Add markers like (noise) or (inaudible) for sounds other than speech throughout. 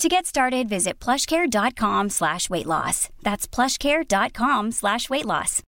To get started, visit plushcare.com slash weight loss. That's plushcare.com slash weight loss.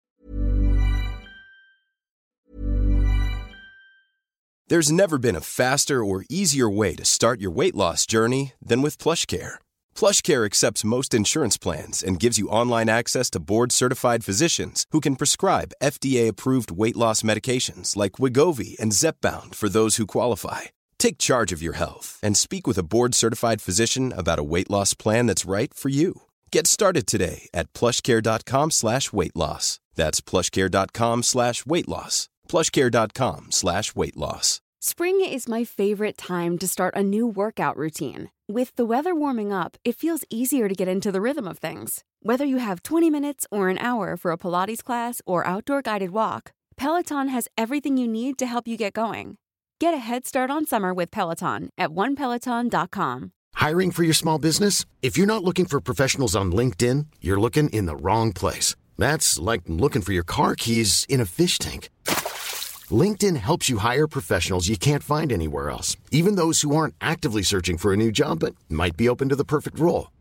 There's never been a faster or easier way to start your weight loss journey than with PlushCare. PlushCare accepts most insurance plans and gives you online access to board-certified physicians who can prescribe FDA-approved weight loss medications like Wigovi and Zepbound for those who qualify. Take charge of your health and speak with a board-certified physician about a weight loss plan that's right for you. Get started today at plushcare.com slash weight loss. That's plushcare.com slash weight loss. plushcare.com slash weight loss. Spring is my favorite time to start a new workout routine. With the weather warming up, it feels easier to get into the rhythm of things. Whether you have 20 minutes or an hour for a Pilates class or outdoor guided walk, Peloton has everything you need to help you get going. Get a head start on summer with Peloton at onepeloton.com. Hiring for your small business? If you're not looking for professionals on LinkedIn, you're looking in the wrong place. That's like looking for your car keys in a fish tank. LinkedIn helps you hire professionals you can't find anywhere else, even those who aren't actively searching for a new job but might be open to the perfect role.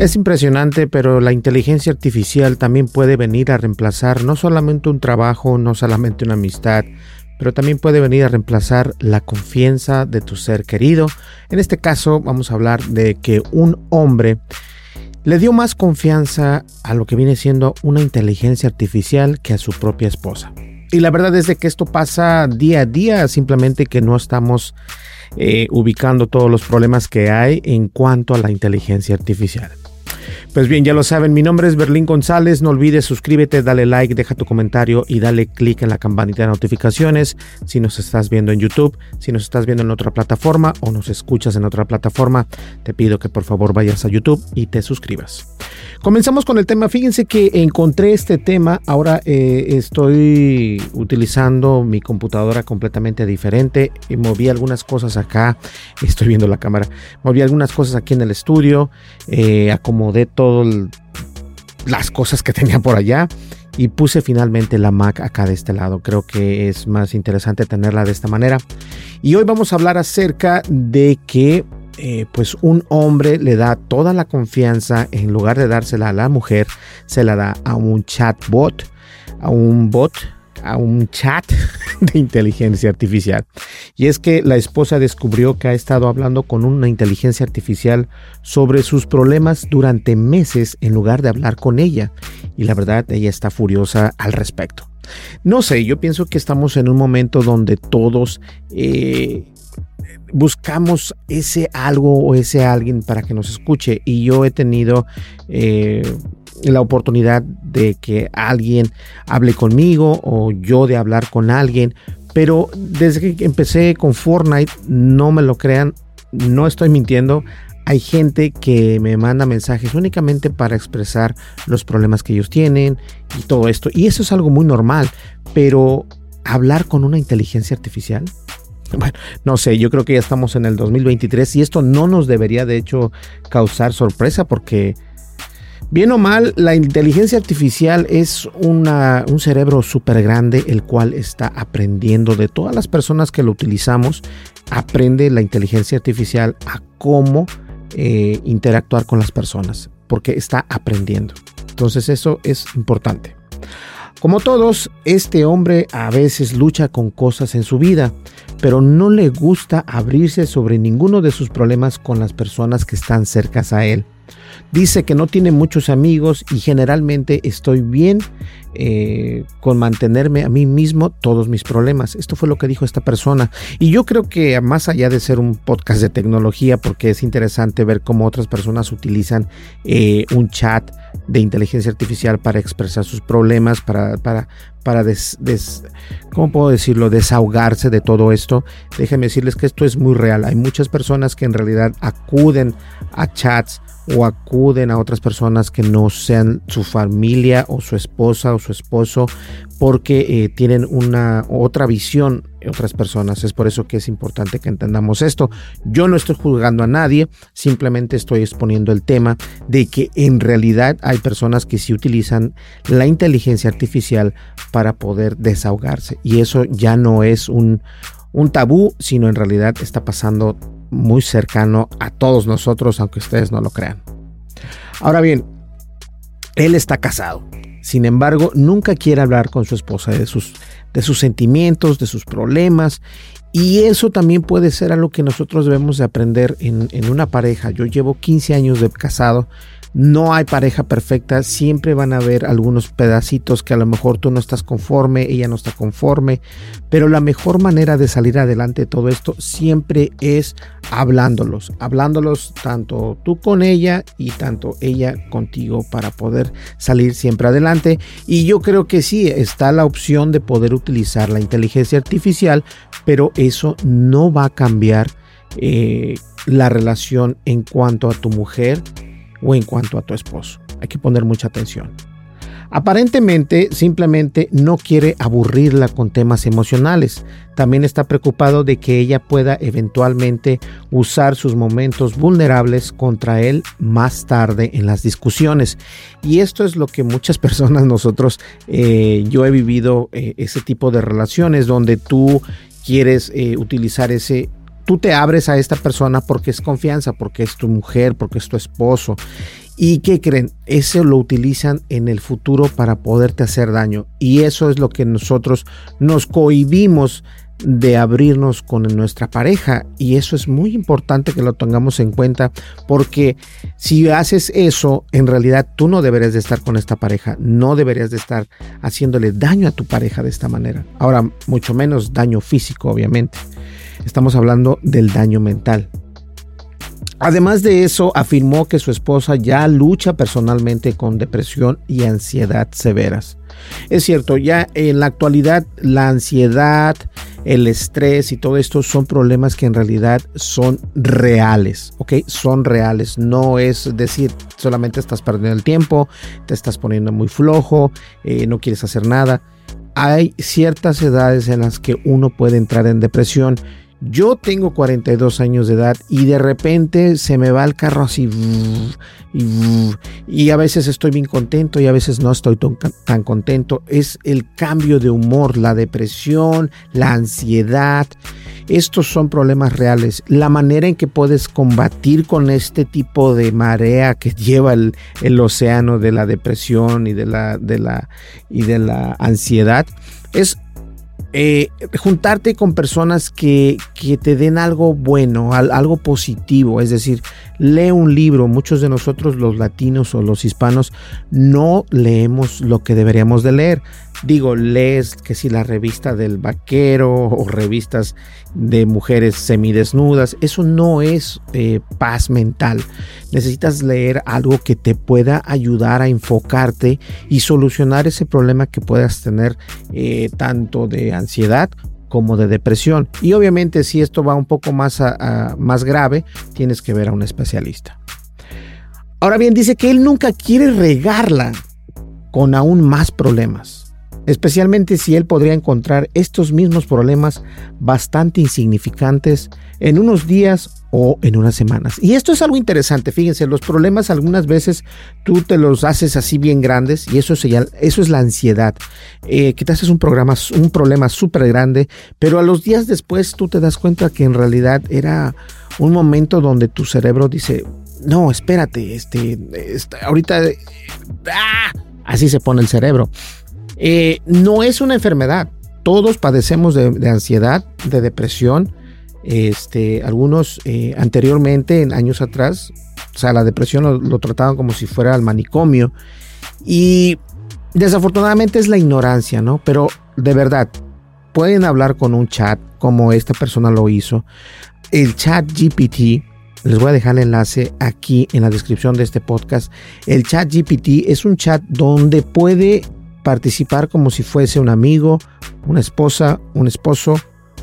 Es impresionante, pero la inteligencia artificial también puede venir a reemplazar no solamente un trabajo, no solamente una amistad, pero también puede venir a reemplazar la confianza de tu ser querido. En este caso vamos a hablar de que un hombre le dio más confianza a lo que viene siendo una inteligencia artificial que a su propia esposa. Y la verdad es de que esto pasa día a día, simplemente que no estamos eh, ubicando todos los problemas que hay en cuanto a la inteligencia artificial. Pues bien, ya lo saben, mi nombre es Berlín González, no olvides suscríbete, dale like, deja tu comentario y dale click en la campanita de notificaciones. Si nos estás viendo en YouTube, si nos estás viendo en otra plataforma o nos escuchas en otra plataforma, te pido que por favor vayas a YouTube y te suscribas. Comenzamos con el tema, fíjense que encontré este tema, ahora eh, estoy utilizando mi computadora completamente diferente. Moví algunas cosas acá, estoy viendo la cámara, moví algunas cosas aquí en el estudio, eh, acomodé todas las cosas que tenía por allá y puse finalmente la Mac acá de este lado. Creo que es más interesante tenerla de esta manera. Y hoy vamos a hablar acerca de que eh, pues un hombre le da toda la confianza en lugar de dársela a la mujer, se la da a un chatbot, a un bot a un chat (laughs) de inteligencia artificial. Y es que la esposa descubrió que ha estado hablando con una inteligencia artificial sobre sus problemas durante meses en lugar de hablar con ella. Y la verdad, ella está furiosa al respecto. No sé, yo pienso que estamos en un momento donde todos eh, buscamos ese algo o ese alguien para que nos escuche. Y yo he tenido eh, la oportunidad de que alguien hable conmigo o yo de hablar con alguien. Pero desde que empecé con Fortnite, no me lo crean, no estoy mintiendo, hay gente que me manda mensajes únicamente para expresar los problemas que ellos tienen y todo esto. Y eso es algo muy normal, pero hablar con una inteligencia artificial, bueno, no sé, yo creo que ya estamos en el 2023 y esto no nos debería de hecho causar sorpresa porque bien o mal, la inteligencia artificial es una, un cerebro súper grande el cual está aprendiendo de todas las personas que lo utilizamos, aprende la inteligencia artificial a cómo eh, interactuar con las personas porque está aprendiendo. Entonces eso es importante. Como todos, este hombre a veces lucha con cosas en su vida, pero no le gusta abrirse sobre ninguno de sus problemas con las personas que están cercas a él. Dice que no tiene muchos amigos y generalmente estoy bien eh, con mantenerme a mí mismo todos mis problemas. Esto fue lo que dijo esta persona. Y yo creo que más allá de ser un podcast de tecnología, porque es interesante ver cómo otras personas utilizan eh, un chat de inteligencia artificial para expresar sus problemas, para, para, para des, ¿cómo puedo decirlo? desahogarse de todo esto. Déjenme decirles que esto es muy real. Hay muchas personas que en realidad acuden a chats o acuden a otras personas que no sean su familia o su esposa o su esposo porque eh, tienen una otra visión otras personas. Es por eso que es importante que entendamos esto. Yo no estoy juzgando a nadie, simplemente estoy exponiendo el tema de que en realidad hay personas que sí utilizan la inteligencia artificial para poder desahogarse y eso ya no es un, un tabú, sino en realidad está pasando muy cercano a todos nosotros, aunque ustedes no lo crean. Ahora bien, él está casado. Sin embargo, nunca quiere hablar con su esposa de sus, de sus sentimientos, de sus problemas. Y eso también puede ser algo que nosotros debemos de aprender en, en una pareja. Yo llevo 15 años de casado no hay pareja perfecta, siempre van a haber algunos pedacitos que a lo mejor tú no estás conforme, ella no está conforme, pero la mejor manera de salir adelante de todo esto siempre es hablándolos, hablándolos tanto tú con ella y tanto ella contigo para poder salir siempre adelante. Y yo creo que sí, está la opción de poder utilizar la inteligencia artificial, pero eso no va a cambiar eh, la relación en cuanto a tu mujer o en cuanto a tu esposo. Hay que poner mucha atención. Aparentemente simplemente no quiere aburrirla con temas emocionales. También está preocupado de que ella pueda eventualmente usar sus momentos vulnerables contra él más tarde en las discusiones. Y esto es lo que muchas (laughs) personas nosotros, eh, yo he vivido eh, ese tipo de relaciones donde tú quieres eh, utilizar ese tú te abres a esta persona porque es confianza, porque es tu mujer, porque es tu esposo. ¿Y qué creen? Eso lo utilizan en el futuro para poderte hacer daño. Y eso es lo que nosotros nos cohibimos de abrirnos con nuestra pareja y eso es muy importante que lo tengamos en cuenta porque si haces eso en realidad tú no deberías de estar con esta pareja no deberías de estar haciéndole daño a tu pareja de esta manera ahora mucho menos daño físico obviamente Estamos hablando del daño mental. Además de eso, afirmó que su esposa ya lucha personalmente con depresión y ansiedad severas. Es cierto, ya en la actualidad la ansiedad, el estrés y todo esto son problemas que en realidad son reales, ¿ok? Son reales, no es decir, solamente estás perdiendo el tiempo, te estás poniendo muy flojo, eh, no quieres hacer nada. Hay ciertas edades en las que uno puede entrar en depresión yo tengo 42 años de edad y de repente se me va el carro así y, a veces estoy bien contento y a veces no estoy tan, contento. Es el cambio de humor, la depresión, la ansiedad. Estos son problemas reales. La manera en que puedes combatir con este tipo de marea que (laughs) lleva el, océano de la depresión y de la, y de la ansiedad es eh, juntarte con personas que, que, te den algo bueno, algo positivo, es decir, lee un libro. Muchos de nosotros los latinos o los hispanos no leemos lo que deberíamos de leer. Digo, lees que si la revista del vaquero o revistas de mujeres semidesnudas, eso no es eh, paz mental. Necesitas leer algo que te pueda ayudar a enfocarte y solucionar ese problema que puedas tener eh, tanto de ansiedad como de depresión. Y obviamente si esto va un poco más, más grave, tienes que ver a un especialista. Ahora bien, dice que él nunca quiere regarla con aún más problemas especialmente si él podría encontrar estos mismos problemas bastante insignificantes en unos días o en unas semanas. Y esto es algo interesante, fíjense, los problemas algunas veces tú te los haces así bien grandes y eso es, eso es la ansiedad, eh, que te haces un, programa, un problema súper grande, pero a los días después tú te das cuenta que en realidad era un momento donde tu cerebro dice, no, espérate, este, ahorita, ah", así se pone el cerebro. Eh, no es una enfermedad. Todos padecemos de, ansiedad, de depresión. Este, algunos eh, anteriormente, en años atrás, o sea, la depresión lo, trataban como si fuera el manicomio. Y desafortunadamente es la ignorancia, ¿no? Pero de verdad, pueden hablar con un chat como esta persona lo hizo. El chat GPT, les voy a dejar el enlace aquí en la descripción de este podcast. El chat GPT es un chat donde puede participar como si fuese un amigo, una esposa, un esposo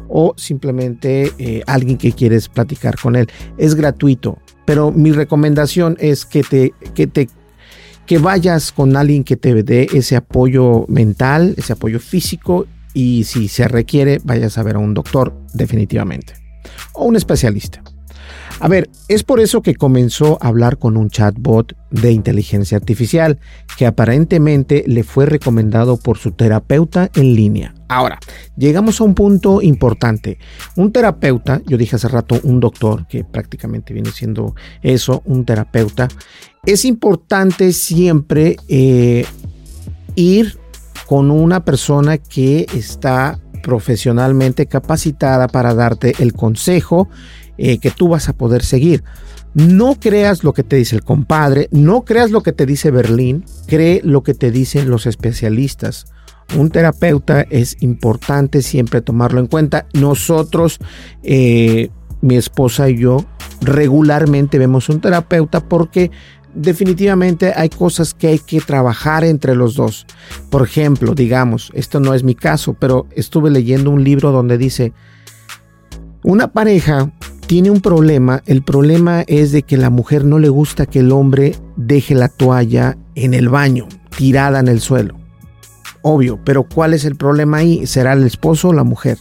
o simplemente eh, alguien que quieres platicar con él. Es gratuito, pero mi recomendación es que te, que te que vayas con alguien que te dé ese apoyo mental, ese apoyo físico y si se requiere vayas a ver a un doctor definitivamente o un especialista. A ver, es por eso que comenzó a hablar con un chatbot de inteligencia artificial que aparentemente le fue recomendado por su terapeuta en línea. Ahora, llegamos a un punto importante. Un terapeuta, yo dije hace rato un doctor, que prácticamente viene siendo eso, un terapeuta, es importante siempre eh, ir con una persona que está profesionalmente capacitada para darte el consejo eh, que tú vas a poder seguir. No creas lo que te dice el compadre, no creas lo que te dice Berlín, cree lo que te dicen los especialistas. Un terapeuta es importante siempre tomarlo en cuenta. Nosotros, eh, mi esposa y yo, regularmente vemos un terapeuta porque definitivamente hay cosas que hay que trabajar entre los dos. Por ejemplo, digamos, esto no es mi caso, pero estuve leyendo un libro donde dice, una pareja tiene un problema. El problema es de que la mujer no le gusta que el hombre deje la toalla en el baño, tirada en el suelo. Obvio, pero ¿cuál es el problema ahí? ¿Será el esposo o la mujer?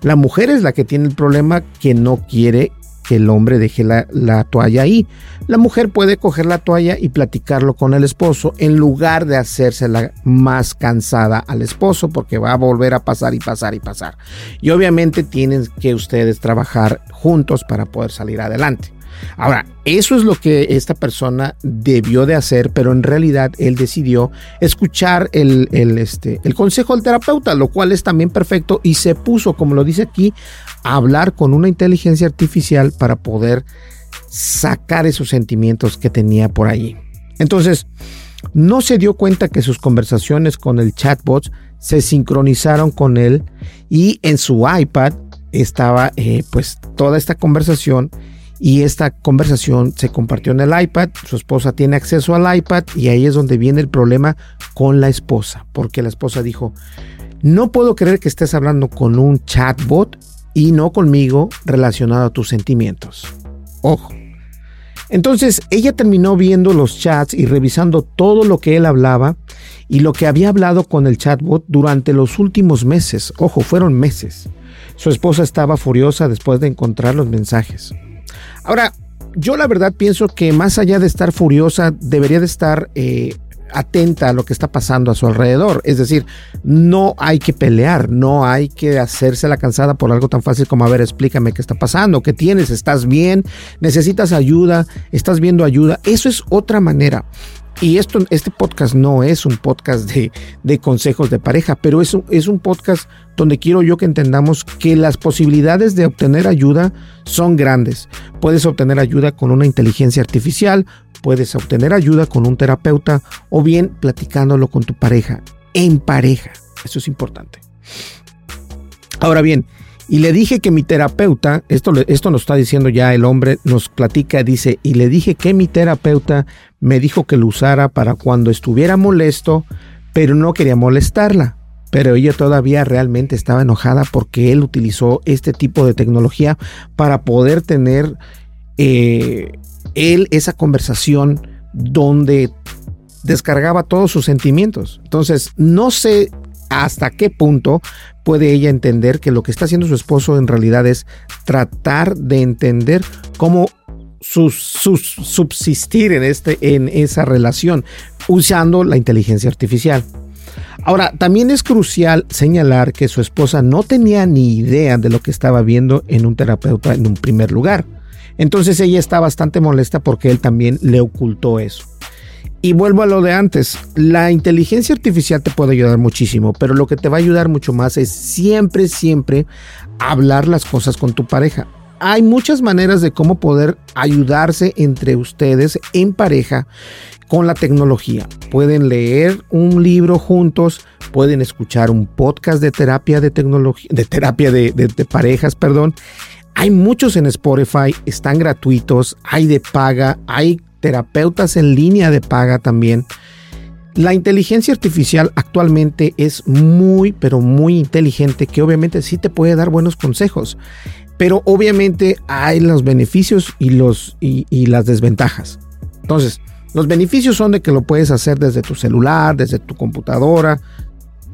La mujer es la que tiene el problema que no quiere que el hombre deje la, toalla ahí. La mujer puede coger la toalla y platicarlo con el esposo en lugar de hacérsela más cansada al esposo porque va a volver a pasar y pasar y pasar. Y obviamente tienen que ustedes trabajar juntos para poder salir adelante. Ahora, eso es lo que esta persona debió de hacer, pero en realidad él decidió escuchar el, el, este, el consejo del terapeuta, lo cual es también perfecto y se puso, como lo dice aquí, hablar con una inteligencia artificial para poder sacar esos sentimientos que tenía por allí. Entonces, no se dio cuenta que sus conversaciones con el chatbot se sincronizaron con él y en su iPad estaba eh, pues toda esta conversación y esta conversación se compartió en el iPad, su esposa tiene acceso al iPad y ahí es donde viene el problema con la esposa, porque la esposa dijo, no puedo creer que estés hablando con un chatbot y no conmigo relacionado a tus sentimientos. Ojo. Entonces ella terminó viendo los chats y revisando todo lo que él hablaba y lo que había hablado con el chatbot durante los últimos meses. Ojo, fueron meses. Su esposa estaba furiosa después de encontrar los mensajes. Ahora, yo la verdad pienso que más allá de estar furiosa, debería de estar eh, atenta a lo que está pasando a su alrededor. Es decir, no hay que pelear, no hay que hacerse la cansada por algo tan fácil como, a ver, explícame qué está pasando, qué tienes, estás bien, necesitas ayuda, estás viendo ayuda. Eso es otra manera. Y esto, este podcast no es un podcast de, de consejos de pareja, pero es es un podcast donde quiero yo que entendamos que las posibilidades de obtener ayuda son grandes. Puedes obtener ayuda con una inteligencia artificial, puedes obtener ayuda con un terapeuta o bien platicándolo con tu pareja, en pareja. Eso es importante. Ahora bien, y le dije que mi terapeuta, esto, esto nos está diciendo ya el hombre, nos platica, dice, y le dije que mi terapeuta me dijo que lo usara para cuando estuviera molesto, pero no quería molestarla. pero ella todavía realmente estaba enojada porque él utilizó este tipo de tecnología para poder tener eh, él esa conversación donde descargaba todos sus sentimientos. Entonces, no sé hasta qué punto puede ella entender que lo que está haciendo su esposo en realidad es tratar de entender cómo subsistir en, este, en esa relación usando la inteligencia artificial. Ahora, también es crucial señalar que su esposa no tenía ni idea de lo que estaba viendo en un terapeuta en un primer lugar. Entonces ella está bastante molesta porque él también le ocultó eso. Y vuelvo a lo de antes, la inteligencia artificial te puede ayudar muchísimo, pero lo que te va a ayudar mucho más es siempre, siempre hablar las cosas con tu pareja. Hay muchas maneras de cómo poder ayudarse entre ustedes en pareja con la tecnología. Pueden leer un libro juntos, pueden escuchar un podcast de terapia de tecnología, de terapia de, parejas, perdón. Hay muchos en Spotify, están gratuitos, hay de paga, hay terapeutas en línea de paga también. La inteligencia artificial actualmente es muy, pero muy inteligente, que obviamente sí te puede dar buenos consejos, pero obviamente hay los beneficios y, los, y, las desventajas. Entonces, los beneficios son de que lo puedes hacer desde tu celular, desde tu computadora,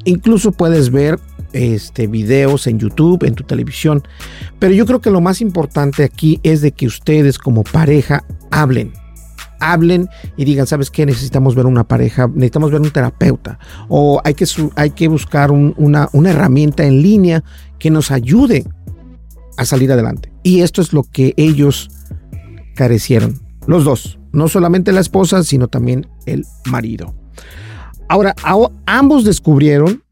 incluso puedes ver este, videos en YouTube, en tu televisión. Pero yo creo que lo más importante aquí es de que ustedes como pareja hablen. Hablen y digan, ¿sabes qué? Necesitamos ver una pareja, necesitamos ver un terapeuta. O hay que, hay que buscar una, una herramienta en línea que nos ayude a salir adelante. Y esto es lo que ellos carecieron. Los dos. No solamente la esposa, sino también el marido. Ahora, ambos descubrieron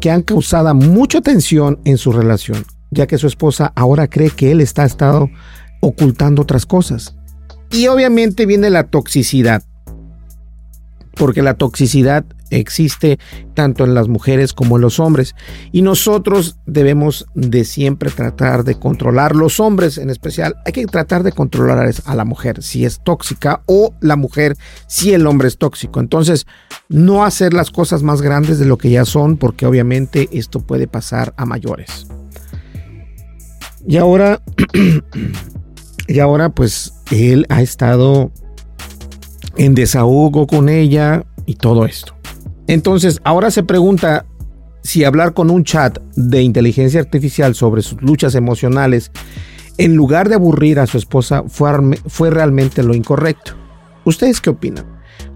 que han causado mucha tensión en su relación, ya que su esposa ahora cree que él está estado ocultando otras cosas. Y obviamente viene la toxicidad, porque la toxicidad existe tanto en las mujeres como en los hombres. Y nosotros debemos de siempre tratar de controlar, los hombres en especial, hay que tratar de controlar a la mujer si es tóxica o la mujer si el hombre es tóxico. Entonces, no hacer las cosas más grandes de lo que ya son, porque obviamente esto puede pasar a mayores. Y ahora, (clears throat) y ahora pues él ha estado en desahogo con ella y todo esto. Entonces, ahora se pregunta si hablar con un chat de inteligencia artificial sobre sus luchas emocionales, en lugar de aburrir a su esposa, fue, realmente lo incorrecto. ¿Ustedes qué opinan?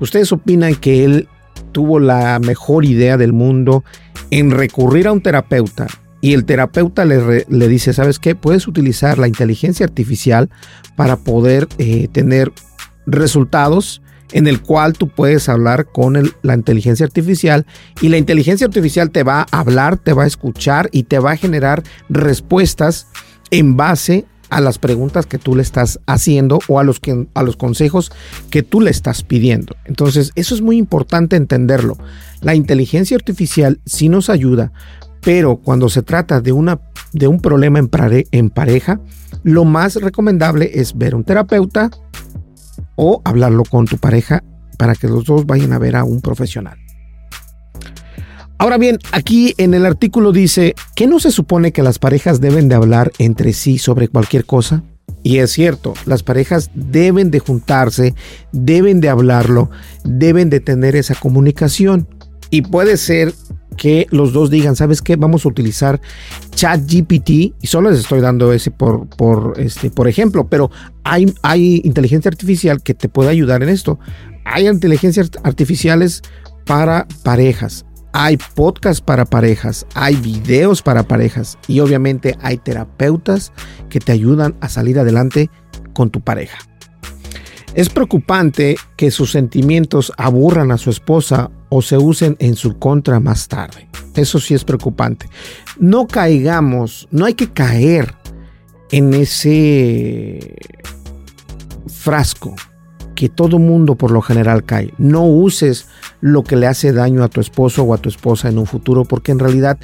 ¿Ustedes opinan que él tuvo la mejor idea del mundo en recurrir a un terapeuta y el terapeuta le, le, dice, ¿sabes qué? Puedes utilizar la inteligencia artificial para poder eh, tener resultados en el cual tú puedes hablar con la inteligencia artificial y la inteligencia artificial te va a hablar, te va a escuchar y te va a generar respuestas en base a las preguntas que tú le estás haciendo o a los, que, a los consejos que tú le estás pidiendo. Entonces, eso es muy importante entenderlo. La inteligencia artificial sí nos ayuda, pero cuando se trata de, una, de un problema en, en pareja, lo más recomendable es ver un terapeuta, o hablarlo con tu pareja para que los dos vayan a ver a un profesional. Ahora bien, aquí en el artículo dice que no se supone que las parejas deben de hablar entre sí sobre cualquier cosa. Y es cierto, las parejas deben de juntarse, deben de hablarlo, deben de tener esa comunicación. Y puede ser que los dos digan, ¿sabes qué? Vamos a utilizar ChatGPT y solo les estoy dando ese por, por, este, por ejemplo, pero hay, hay inteligencia artificial que te puede ayudar en esto. Hay inteligencias artificiales para parejas, hay podcasts para parejas, hay videos para parejas y obviamente hay terapeutas que te ayudan a salir adelante con tu pareja. Es preocupante que sus sentimientos aburran a su esposa o se usen en su contra más tarde. Eso sí es preocupante. No caigamos, no hay que caer en ese frasco que todo mundo por lo general cae. No uses lo que le hace daño a tu esposo o a tu esposa en un futuro porque en realidad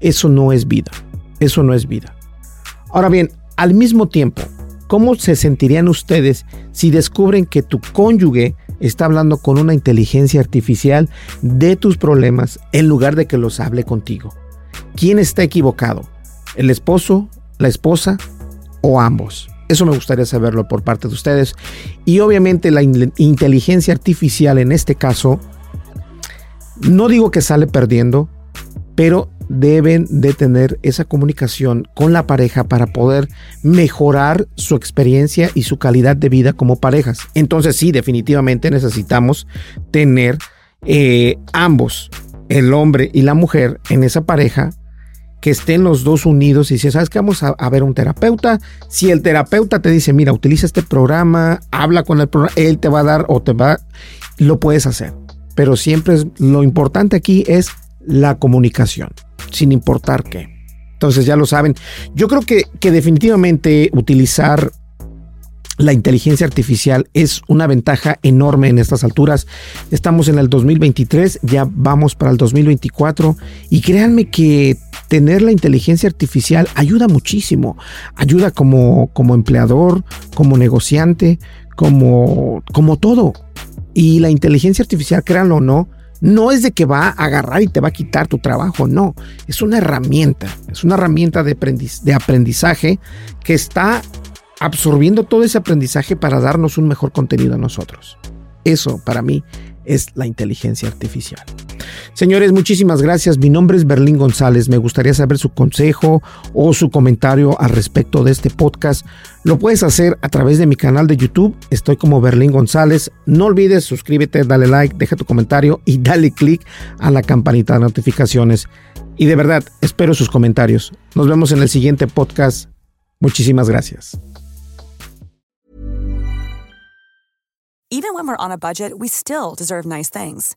eso no es vida. Eso no es vida. Ahora bien, al mismo tiempo, ¿Cómo se sentirían ustedes si descubren que tu cónyuge está hablando con una inteligencia artificial de tus problemas en lugar de que los hable contigo? ¿Quién está equivocado? ¿El esposo, la esposa o ambos? Eso me gustaría saberlo por parte de ustedes. Y obviamente la inteligencia artificial en este caso, no digo que sale perdiendo, pero deben de tener esa comunicación con la pareja para poder mejorar su experiencia y su calidad de vida como parejas. Entonces sí, definitivamente necesitamos tener eh, ambos, el hombre y la mujer, en esa pareja que estén los dos unidos y si sabes que vamos a, ver un terapeuta, si el terapeuta te dice, mira, utiliza este programa, habla con el programa, él te va a dar o te va, lo puedes hacer. Pero siempre es, lo importante aquí es la comunicación sin importar qué. Entonces ya lo saben. Yo creo que, que definitivamente utilizar la inteligencia artificial es una ventaja enorme en estas alturas. Estamos en el 2023, ya vamos para el 2024 y créanme que tener la inteligencia artificial ayuda muchísimo. Ayuda como, como empleador, como negociante, como, como todo. Y la inteligencia artificial, créanlo o no, no es de que va a agarrar y te va a quitar tu trabajo, no, es una herramienta, es una herramienta de, aprendizaje que está absorbiendo todo ese aprendizaje para darnos un mejor contenido a nosotros. Eso para mí es la inteligencia artificial. Señores, muchísimas gracias. Mi nombre es Berlín González. Me gustaría saber su consejo o su comentario al respecto de este podcast. Lo puedes hacer a través de mi canal de YouTube. Estoy como Berlín González. No olvides suscríbete, dale like, deja tu comentario y dale click a la campanita de notificaciones. Y de verdad, espero sus comentarios. Nos vemos en el siguiente podcast. Muchísimas gracias. Even when we're on a budget, we still deserve nice things.